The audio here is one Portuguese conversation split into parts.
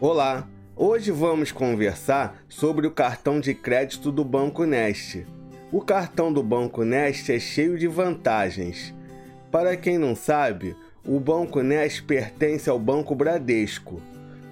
Olá, hoje vamos conversar sobre o cartão de crédito do Banco Neste. O cartão do Banco Neste é cheio de vantagens. Para quem não sabe, o Banco Neste pertence ao Banco Bradesco.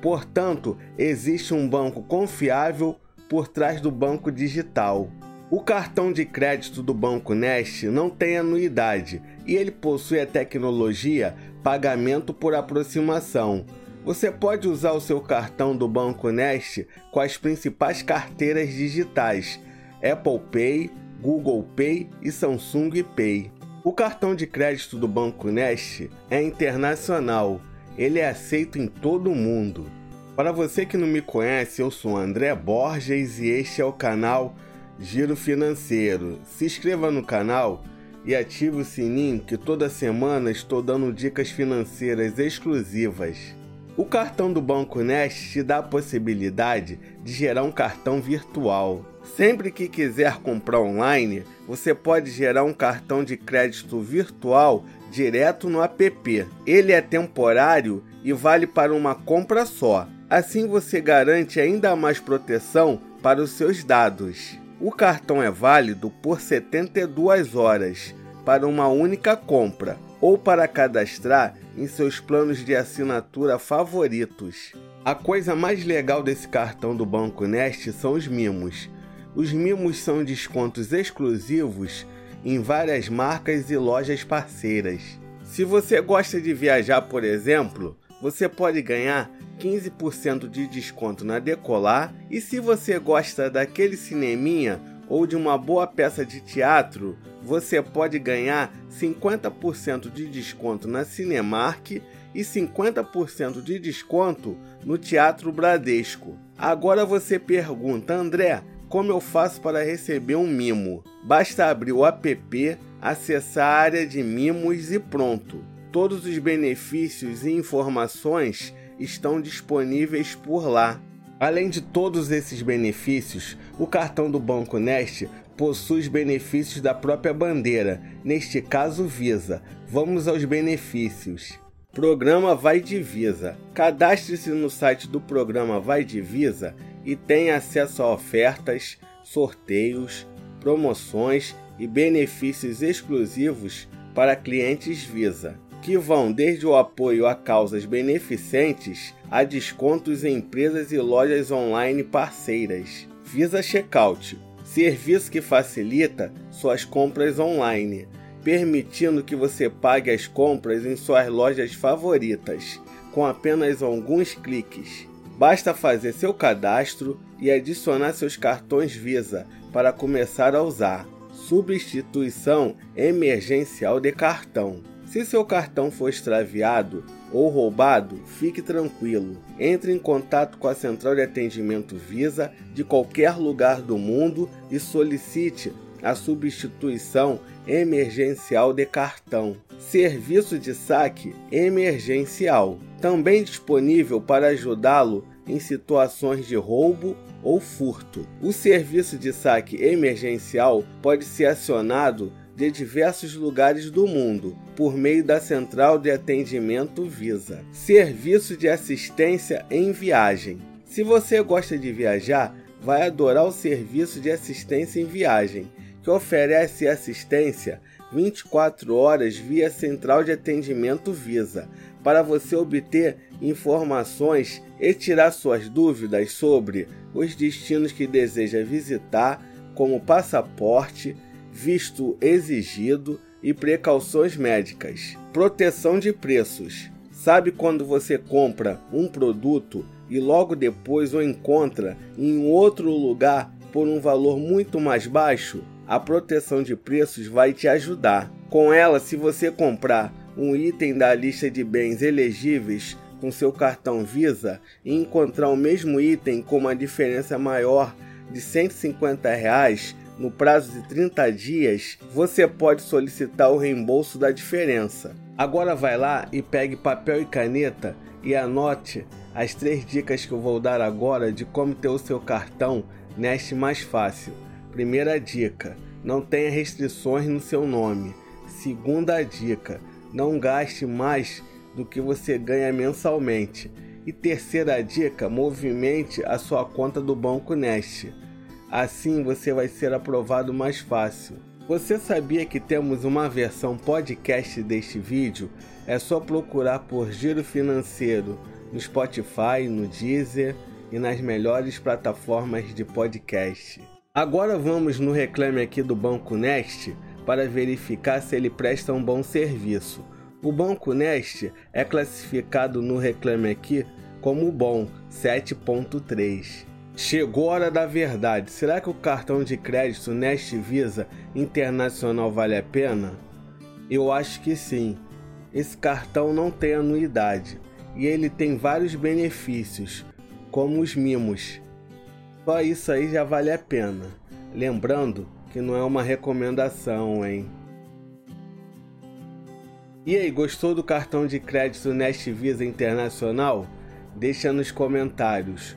Portanto, existe um banco confiável por trás do banco digital. O cartão de crédito do Banco Neste não tem anuidade e ele possui a tecnologia pagamento por aproximação você pode usar o seu cartão do Banco Nest com as principais carteiras digitais Apple Pay, Google Pay e Samsung Pay. O cartão de crédito do Banco Nest é internacional. Ele é aceito em todo o mundo. Para você que não me conhece, eu sou André Borges e este é o canal Giro Financeiro. Se inscreva no canal e ative o sininho que toda semana estou dando dicas financeiras exclusivas. O cartão do Banco Nest te dá a possibilidade de gerar um cartão virtual. Sempre que quiser comprar online, você pode gerar um cartão de crédito virtual direto no app. Ele é temporário e vale para uma compra só. Assim você garante ainda mais proteção para os seus dados. O cartão é válido por 72 horas para uma única compra ou para cadastrar em seus planos de assinatura favoritos. A coisa mais legal desse cartão do Banco Nest são os mimos. Os mimos são descontos exclusivos em várias marcas e lojas parceiras. Se você gosta de viajar, por exemplo, você pode ganhar 15% de desconto na Decolar e se você gosta daquele cineminha ou de uma boa peça de teatro, você pode ganhar 50% de desconto na Cinemark e 50% de desconto no Teatro Bradesco. Agora você pergunta, André, como eu faço para receber um mimo? Basta abrir o app, acessar a área de mimos e pronto. Todos os benefícios e informações estão disponíveis por lá. Além de todos esses benefícios, o cartão do Banco Nest possui os benefícios da própria bandeira, neste caso Visa. Vamos aos benefícios. Programa Vai de Visa. Cadastre-se no site do programa Vai de Visa e tenha acesso a ofertas, sorteios, promoções e benefícios exclusivos para clientes Visa que vão desde o apoio a causas beneficentes a descontos em empresas e lojas online parceiras. Visa Checkout serviço que facilita suas compras online, permitindo que você pague as compras em suas lojas favoritas com apenas alguns cliques. Basta fazer seu cadastro e adicionar seus cartões Visa para começar a usar. Substituição emergencial de cartão. Se seu cartão for extraviado ou roubado, fique tranquilo. Entre em contato com a central de atendimento Visa de qualquer lugar do mundo e solicite a substituição emergencial de cartão. Serviço de saque emergencial, também disponível para ajudá-lo em situações de roubo ou furto. O serviço de saque emergencial pode ser acionado de diversos lugares do mundo por meio da Central de Atendimento Visa. Serviço de assistência em viagem. Se você gosta de viajar, vai adorar o serviço de assistência em viagem, que oferece assistência 24 horas via Central de Atendimento Visa, para você obter informações e tirar suas dúvidas sobre os destinos que deseja visitar, como passaporte, visto exigido e precauções médicas. Proteção de preços. Sabe quando você compra um produto e logo depois o encontra em outro lugar por um valor muito mais baixo? A proteção de preços vai te ajudar. Com ela, se você comprar um item da lista de bens elegíveis com seu cartão Visa e encontrar o mesmo item com uma diferença maior de 150 reais, no prazo de 30 dias, você pode solicitar o reembolso da diferença. Agora vai lá e pegue papel e caneta e anote as três dicas que eu vou dar agora de como ter o seu cartão Neste mais fácil. Primeira dica: não tenha restrições no seu nome. Segunda dica: não gaste mais do que você ganha mensalmente. E terceira dica, movimente a sua conta do Banco Nest. Assim você vai ser aprovado mais fácil. Você sabia que temos uma versão podcast deste vídeo? É só procurar por Giro Financeiro no Spotify, no Deezer e nas melhores plataformas de podcast. Agora vamos no reclame aqui do Banco Nest para verificar se ele presta um bom serviço. O Banco Nest é classificado no reclame aqui como bom 7.3. Chegou a hora da verdade. Será que o cartão de crédito Nest Visa Internacional vale a pena? Eu acho que sim. Esse cartão não tem anuidade e ele tem vários benefícios, como os mimos. Só isso aí já vale a pena. Lembrando que não é uma recomendação, hein? E aí, gostou do cartão de crédito Nest Visa Internacional? Deixa nos comentários.